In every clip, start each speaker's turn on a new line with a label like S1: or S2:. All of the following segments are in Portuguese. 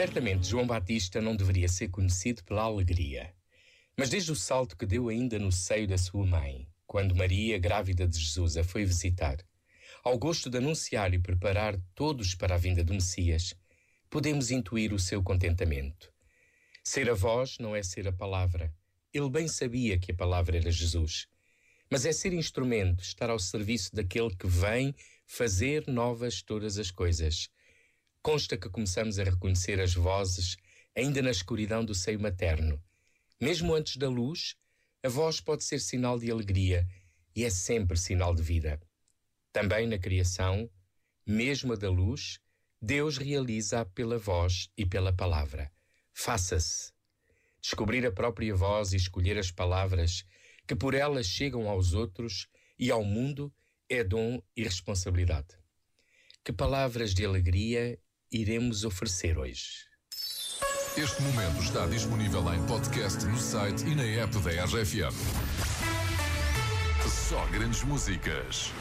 S1: Certamente João Batista não deveria ser conhecido pela alegria. Mas desde o salto que deu ainda no seio da sua mãe, quando Maria, grávida de Jesus, a foi visitar, ao gosto de anunciar e preparar todos para a vinda do Messias, podemos intuir o seu contentamento. Ser a voz não é ser a palavra. Ele bem sabia que a palavra era Jesus. Mas é ser instrumento, estar ao serviço daquele que vem fazer novas todas as coisas Consta que começamos a reconhecer as vozes ainda na escuridão do seio materno. Mesmo antes da luz, a voz pode ser sinal de alegria e é sempre sinal de vida. Também na criação, mesmo a da luz, Deus realiza pela voz e pela palavra. Faça-se. Descobrir a própria voz e escolher as palavras que por elas chegam aos outros e ao mundo é dom e responsabilidade. Que palavras de alegria iremos oferecer hoje.
S2: Este momento está disponível em podcast no site e na app da RFM. Só grandes músicas.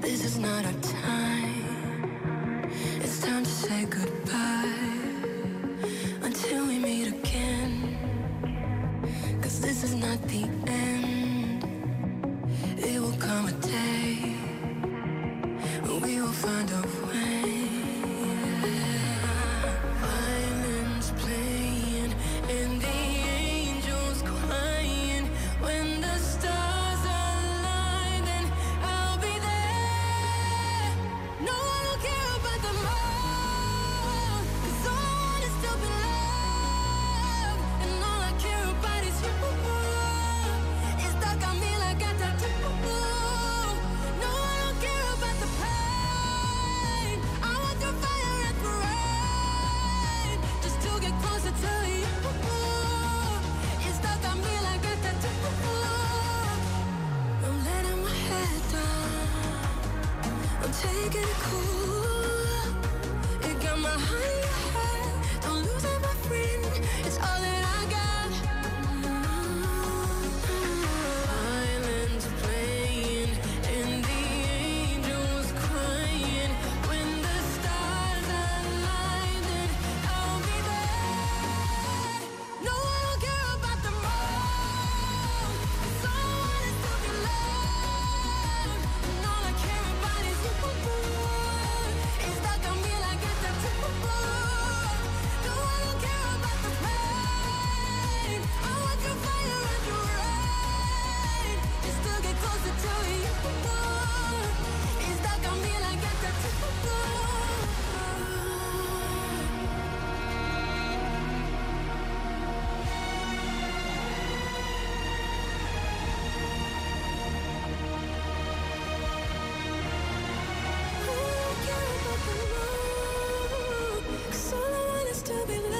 S3: This is not our time. It's time to say goodbye until we meet again. Cause this is not the end. It will come a day It cool. It got my heart.
S4: believe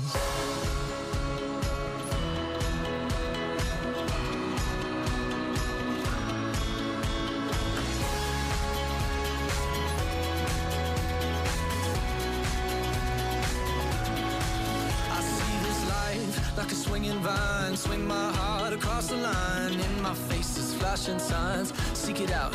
S4: Swinging vine. Swing my heart across the line. In my face is flashing signs. Seek it out.